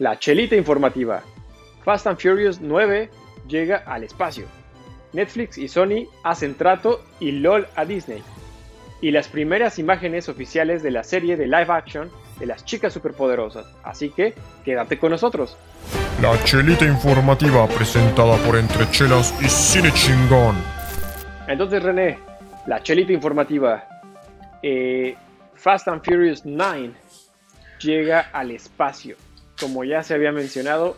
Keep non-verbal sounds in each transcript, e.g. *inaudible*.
La chelita informativa. Fast and Furious 9 llega al espacio. Netflix y Sony hacen trato y LOL a Disney. Y las primeras imágenes oficiales de la serie de live action de las chicas superpoderosas. Así que quédate con nosotros. La chelita informativa presentada por Entrechelas y Cine Chingón. Entonces, René, la chelita informativa. Eh, Fast and Furious 9 llega al espacio. Como ya se había mencionado,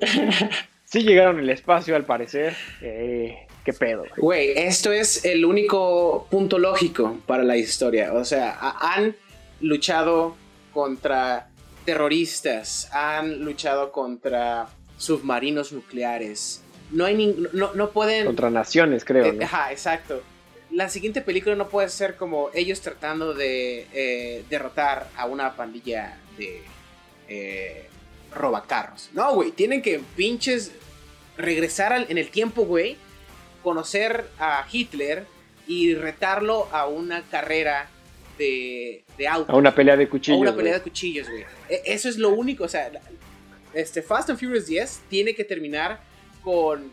*laughs* sí llegaron al espacio al parecer. Eh, ¿Qué pedo? Güey, esto es el único punto lógico para la historia. O sea, han luchado contra terroristas, han luchado contra submarinos nucleares. No hay no, no, pueden. Contra naciones, creo. Eh, ajá, exacto. La siguiente película no puede ser como ellos tratando de eh, derrotar a una pandilla de eh, robacarros. No, güey, tienen que pinches regresar en el tiempo, güey, conocer a Hitler y retarlo a una carrera de, de autos. A una pelea de cuchillos. A una pelea de cuchillos, güey. E, eso es lo único, o sea, este Fast and Furious 10 tiene que terminar con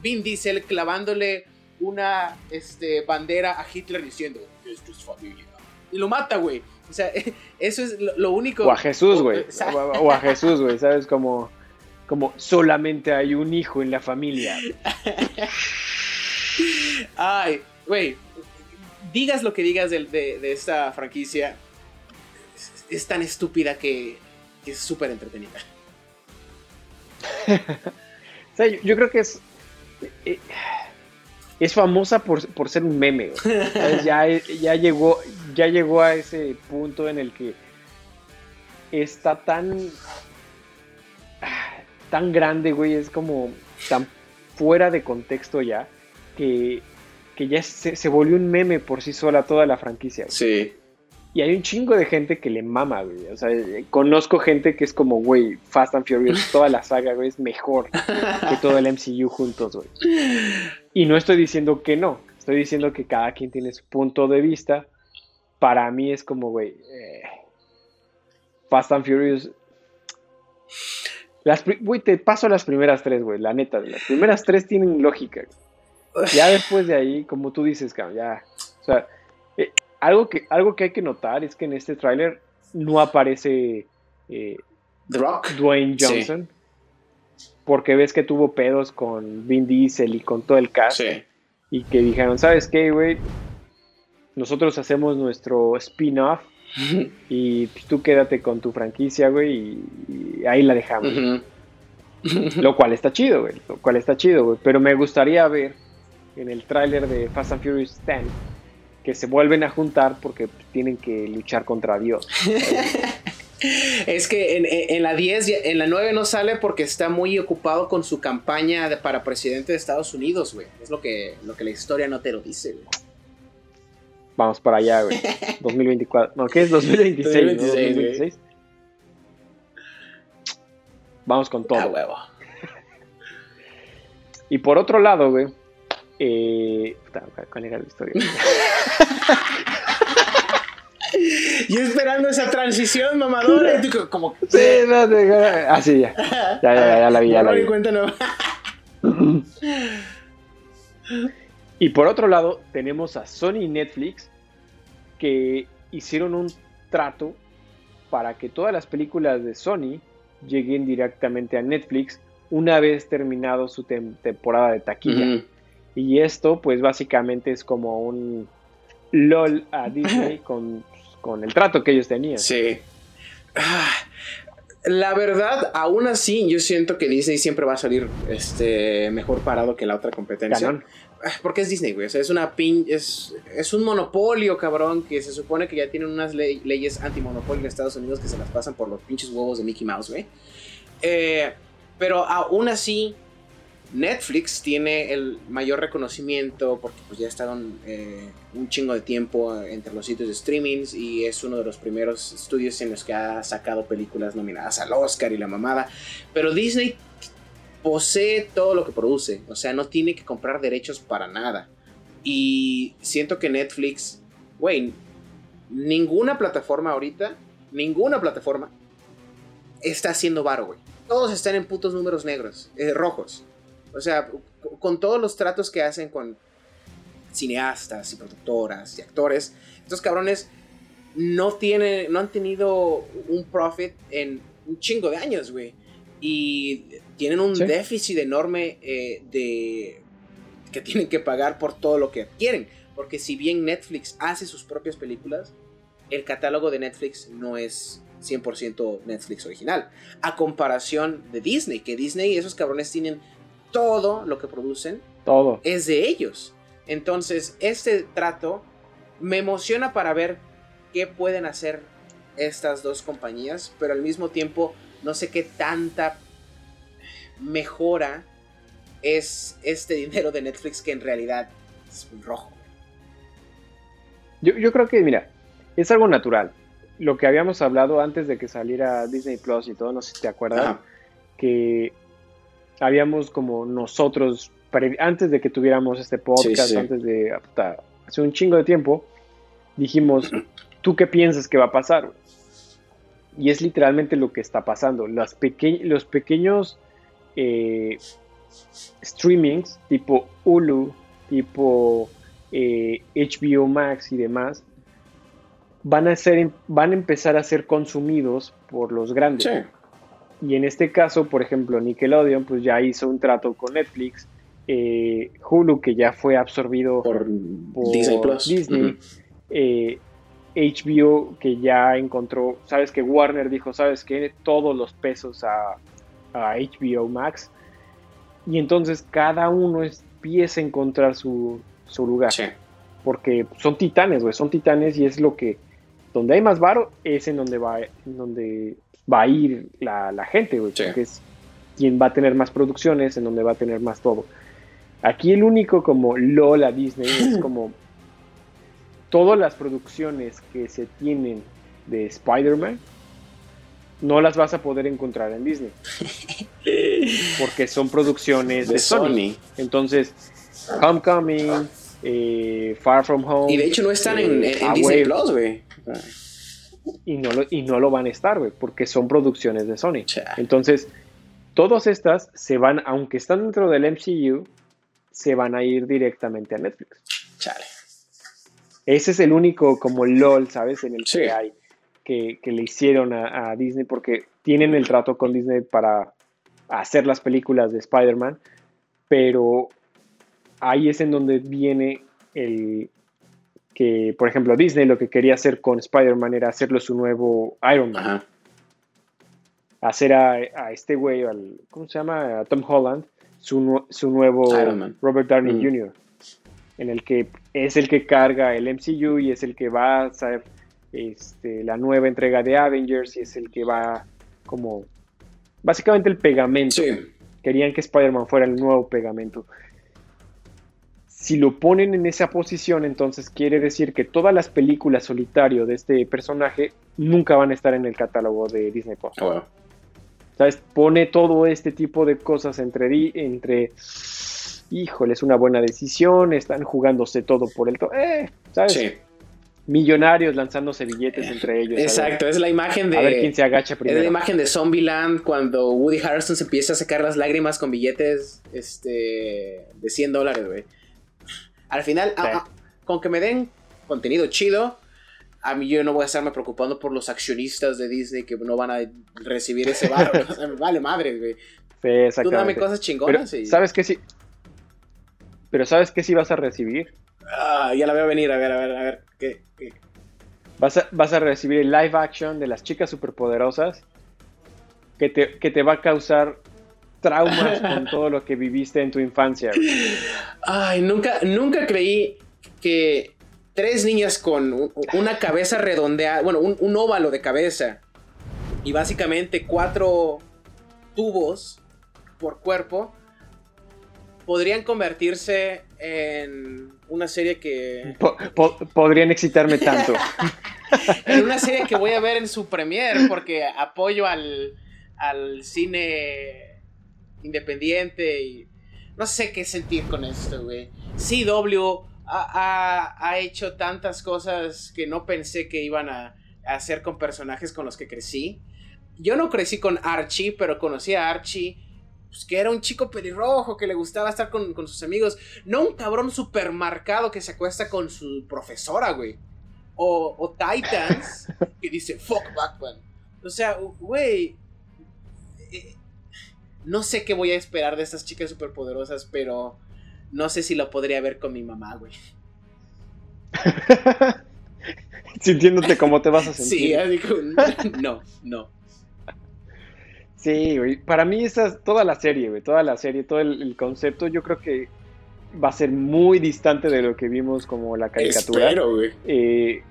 Vin Diesel clavándole una este, bandera a Hitler diciendo, esto es familia. Y lo mata, güey. O sea, *laughs* eso es lo, único. O a Jesús, güey. *laughs* O, a Jesús, güey. ¿Sabes? Como, como solamente hay un hijo en la familia. Ay, güey. Digas lo que digas de, de, esta franquicia. Es, tan estúpida que, es súper entretenida. *laughs* o sea, yo, creo que es. Eh, es famosa por, por, ser un meme. Ya, *laughs* ya, llegó, ya llegó a ese punto en el que está tan. tan grande, güey. Es como tan fuera de contexto ya. Que, que ya se, se, volvió un meme por sí sola toda la franquicia. Sí. Y hay un chingo de gente que le mama, güey. O sea, conozco gente que es como, güey, Fast and Furious, toda la saga, güey, es mejor que todo el MCU juntos, güey. *laughs* Y no estoy diciendo que no. Estoy diciendo que cada quien tiene su punto de vista. Para mí es como, güey, eh, Fast and Furious. Las, güey, te paso las primeras tres, güey, la neta. Las primeras tres tienen lógica. Ya después de ahí, como tú dices, cabrón, ya. O sea, eh, algo que, algo que hay que notar es que en este tráiler no aparece eh, Dwayne Johnson. Porque ves que tuvo pedos con Vin Diesel y con todo el cast. Y que dijeron, ¿sabes qué, güey? Nosotros hacemos nuestro spin-off *laughs* y tú quédate con tu franquicia, güey, y, ahí la dejamos. *laughs* Lo cual está chido, güey. Lo cual está chido, güey. Pero me gustaría ver en el tráiler de Fast and Furious 10 que se vuelven a juntar porque tienen que luchar contra Dios. *laughs* es que en, la 10, en la 9 no sale porque está muy ocupado con su campaña para presidente de Estados Unidos, güey. Es lo que, lo que la historia no te lo dice, güey. Vamos para allá, güey. *laughs* 2024. No, ¿qué es 2026? 2026, Vamos con todo. huevo. y por otro lado, güey, eh, ¿Cuál era la historia? *laughs* *laughs* Yo esperando esa transición mamadora y tú como... Sí, no, no, ah, ya. Ya, ya, ya, la vi, ya la vi. *laughs* y por otro lado, tenemos a Sony y Netflix que hicieron un trato para que todas las películas de Sony lleguen directamente a Netflix una vez terminado su temporada de taquilla. Y esto, pues básicamente es como un LOL a Disney *laughs* con, el trato que ellos tenían. Sí. Ah, la verdad, aún así, yo siento que Disney siempre va a salir este, mejor parado que la otra competencia. Ah, porque es Disney, güey. O sea, es una pin. Es, es un monopolio, cabrón. Que se supone que ya tienen unas leyes antimonopolio en Estados Unidos que se las pasan por los pinches huevos de Mickey Mouse, güey. Eh, pero aún así, Netflix tiene el mayor reconocimiento porque pues ya estaban eh, un chingo de tiempo entre los sitios de streaming y es uno de los primeros estudios en los que ha sacado películas nominadas al Oscar y la mamada. Pero Disney posee todo lo que produce, o sea, no tiene que comprar derechos para nada. Y siento que Netflix, güey, ninguna plataforma ahorita, ninguna plataforma está haciendo varo, güey. Todos están en putos números negros, eh, rojos. O sea, con todos los tratos que hacen con cineastas y productoras y actores, estos cabrones no, tienen, no han tenido un profit en un chingo de años, güey. Y tienen un déficit enorme eh, de que tienen que pagar por todo lo que quieren. Porque si bien Netflix hace sus propias películas, el catálogo de Netflix no es 100% Netflix original. A comparación de Disney, que Disney y esos cabrones tienen todo lo que producen. Todo. Es de ellos. Entonces, este trato me emociona para ver qué pueden hacer estas dos compañías, pero al mismo tiempo no sé qué tanta mejora es este dinero de Netflix que en realidad es muy rojo. Yo, creo que, mira, es algo natural. Lo que habíamos hablado antes de que saliera Disney Plus y todo, no sé si te acuerdas, que habíamos como nosotros, antes de que tuviéramos este podcast, antes de hace un chingo de tiempo, dijimos, ¿tú qué piensas que va a pasar? Y es literalmente lo que está pasando. los pequeños eh, streamings tipo Hulu, tipo HBO eh, Max y demás, van a, ser, van a empezar a ser consumidos por los grandes. Y en este caso, por ejemplo, Nickelodeon pues ya hizo un trato con Netflix, eh, Hulu que ya fue absorbido por, Disney, Disney HBO que ya encontró, sabes que Warner dijo, sabes que todos los pesos a, HBO Max. Y entonces cada uno empieza a encontrar su, lugar. Porque son titanes, güey, son titanes y es lo que, donde hay más varo, es en donde va, donde va a ir la, gente, güey. Porque es quien va a tener más producciones, en donde va a tener más todo. Aquí el único como Lola Disney es *clears throat* como todas las producciones que se tienen de Spider-Man no las vas a poder encontrar en Disney. *laughs* Porque son producciones de, Sony. Entonces, Homecoming, eh, Far From Home. Y de hecho no están en, eh, Disney Plus, güey. Y no, lo, y no lo van a estar, güey, porque son producciones de Sony. Entonces, todas estas se van, aunque están dentro del MCU, se van a ir directamente a Netflix. Chale. Ese es el único como LOL, ¿sabes? En el que hay que, le hicieron a, Disney porque tienen el trato con Disney para hacer las películas de Spider-Man, pero ahí es en donde viene el que, por ejemplo, Disney lo que quería hacer con Spider-Man era hacerlo su nuevo Iron Man. Hacer a, este güey, ¿cómo se llama? A Tom Holland, su, su nuevo Robert Downey Jr en el que es el que carga el MCU y es el que va a ser este, la nueva entrega de Avengers y es el que va como básicamente el pegamento. Querían que Spider-Man fuera el nuevo pegamento. Si lo ponen en esa posición, entonces quiere decir que todas las películas solitario de este personaje nunca van a estar en el catálogo de Disney Plus. Oh, ¿Sabes? Pone todo este tipo de cosas entre, entre híjole, es una buena decisión, están jugándose todo por el... eh, ¿sabes? Sí. Millonarios lanzándose billetes entre ellos. Exacto, es la imagen de... A ver quién se agacha primero. Es la imagen de Zombieland cuando Woody Harrelson se empieza a sacar las lágrimas con billetes este, de 100 dólares, güey. Al final, ah, ah, con que me den contenido chido, a mí yo no voy a estarme preocupando por los accionistas de Disney que no van a recibir ese barro. *laughs* vale madre, güey. Sí, exactamente. Tú dame cosas chingonas y... ¿Sabes qué? Sí, pero ¿sabes qué sí vas a recibir? Ah, ya la veo venir, a ver, a ver, a ver. ¿Qué? Vas, a, vas a recibir el live action de las chicas superpoderosas que te, que te va a causar traumas con *laughs* todo lo que viviste en tu infancia. Ay, nunca, nunca creí que tres niñas con una cabeza redondeada, bueno, un, un óvalo de cabeza y básicamente cuatro tubos por cuerpo podrían convertirse en una serie que... podrían excitarme tanto. *laughs* en una serie que voy a ver en su premier porque apoyo al, cine independiente y no sé qué sentir con esto, güey. CW ha, ha, hecho tantas cosas que no pensé que iban a, a hacer con personajes con los que crecí. yo no crecí con Archie, pero conocí a Archie, pues, que era un chico pelirrojo, que le gustaba estar con, sus amigos. No un cabrón supermarcado que se acuesta con su profesora, güey. O, Titans, *laughs* que dice, fuck Batman. O sea, güey. No sé qué voy a esperar de estas chicas superpoderosas, pero no sé si lo podría ver con mi mamá, güey. *laughs* Sintiéndote como te vas a sentir. Sí, así *laughs* no, no. Sí, güey. Para mí esa toda la serie, güey. Toda la serie, todo el, concepto, yo creo que va a ser muy distante de lo que vimos como la caricatura. Espero, güey. Eh,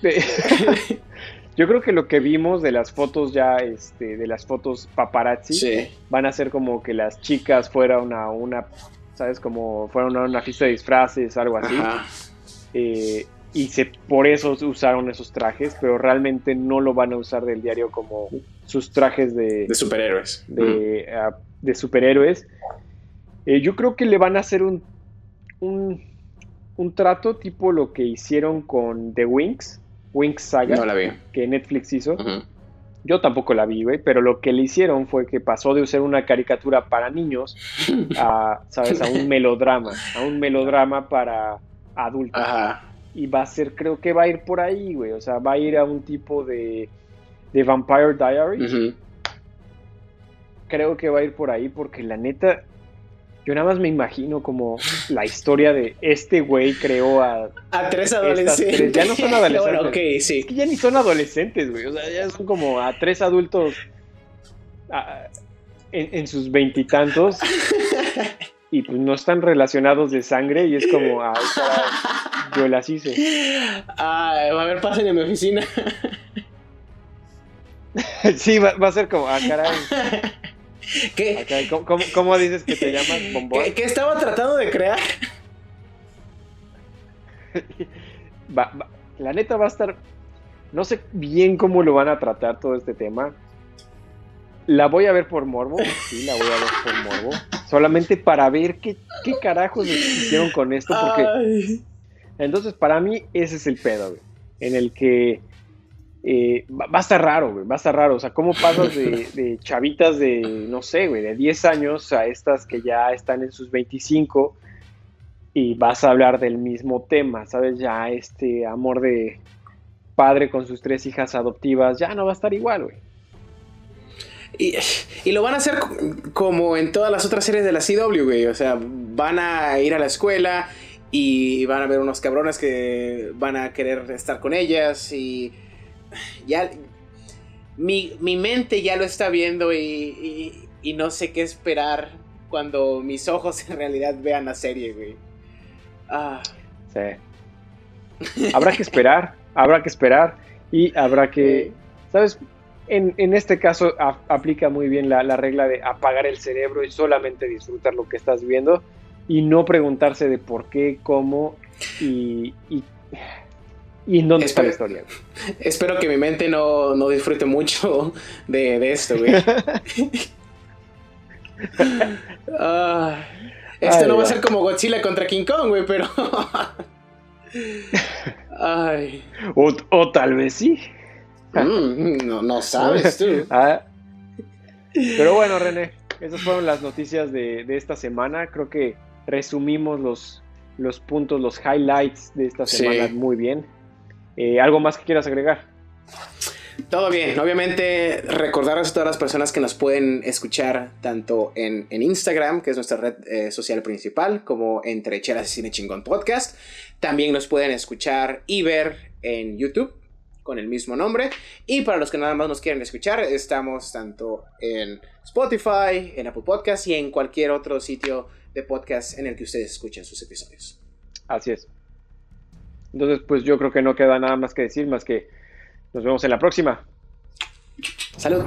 *laughs* yo creo que lo que vimos de las fotos ya, este, de las fotos paparazzi, van a ser como que las chicas fueran a una, ¿sabes? Como fueron a una fiesta de disfraces, algo así. Eh, y se, por eso usaron esos trajes, pero realmente no lo van a usar del diario como sus trajes de, de superhéroes. De, ah, de superhéroes. Eh, yo creo que le van a hacer un, un, un, trato tipo lo que hicieron con The Wings, Wings Saga, no la vi. que Netflix hizo. Yo tampoco la vi, güey, pero lo que le hicieron fue que pasó de usar una caricatura para niños a, *laughs* ¿sabes? A un melodrama, a un melodrama para adultos. Ajá. Y va a ser, creo que va a ir por ahí, güey. O sea, va a ir a un tipo de, de Vampire Diaries. Creo que va a ir por ahí porque la neta, yo nada más me imagino como la historia de este güey creó a... A tres adolescentes. Ya no son adolescentes. *laughs* okay, sí. Es que ya ni son adolescentes, güey. O sea, ya son como a tres adultos en, sus veintitantos. Y, pues no están relacionados de sangre y es como, ay, yo las hice. Ah, a ver, pasen en mi oficina. *laughs* sí, va, a ser como, ah, caray. *laughs* *laughs* ¿Qué? ¿cómo, dices que te *laughs* llamas bombón? ¿Qué, estaba tratando de crear? *laughs* la neta va a estar. No sé bien cómo lo van a tratar todo este tema. La voy a ver por morbo. Sí, la voy a ver por morbo. Solamente para ver qué, qué carajos hicieron con esto. Porque. Entonces, para mí, ese es el pedo, güey. En el que eh, va, a estar raro, güey, va a estar raro. O sea, ¿cómo pasas de, *laughs* chavitas de, no sé, güey, de 10 años a estas que ya están en sus 25 y vas a hablar del mismo tema, ¿sabes? Ya este amor de padre con sus tres hijas adoptivas ya no va a estar igual, güey. Y, y, lo van a hacer como en todas las otras series de la CW, güey. O sea, van a ir a la escuela y van a ver unos cabrones que van a querer estar con ellas y ya mi, mente ya lo está viendo y, no sé qué esperar cuando mis ojos en realidad vean la serie, güey. Ah. Sí. Habrá que esperar, habrá que esperar y habrá que, ¿sabes? En, este caso aplica muy bien la, la regla de apagar el cerebro y solamente disfrutar lo que estás viendo y no preguntarse de por qué, cómo y, y, en dónde está la historia. Espero que mi mente no, disfrute mucho *laughs* de, esto, güey. *laughs* Ah, esto no va a ser como Godzilla contra King Kong, güey, pero... *laughs* Ay. O, tal vez sí. Mm, no, no sabes tú. Ah. Pero bueno, René, esas fueron las noticias de, de esta semana. Creo que resumimos los, los puntos, los highlights de esta semana muy bien. Eh, ¿Algo más que quieras agregar? Todo bien, obviamente recordarles a todas las personas que nos pueden escuchar tanto en, Instagram, que es nuestra red eh, social principal, como entre Chelas y Cine Chingón Podcast. También nos pueden escuchar y ver en YouTube con el mismo nombre. Y para los que nada más nos quieren escuchar, estamos tanto en Spotify, en Apple Podcast y en cualquier otro sitio de podcast en el que ustedes escuchen sus episodios. Así es. Entonces, pues yo creo que no queda nada más que decir, más que nos vemos en la próxima. Salud.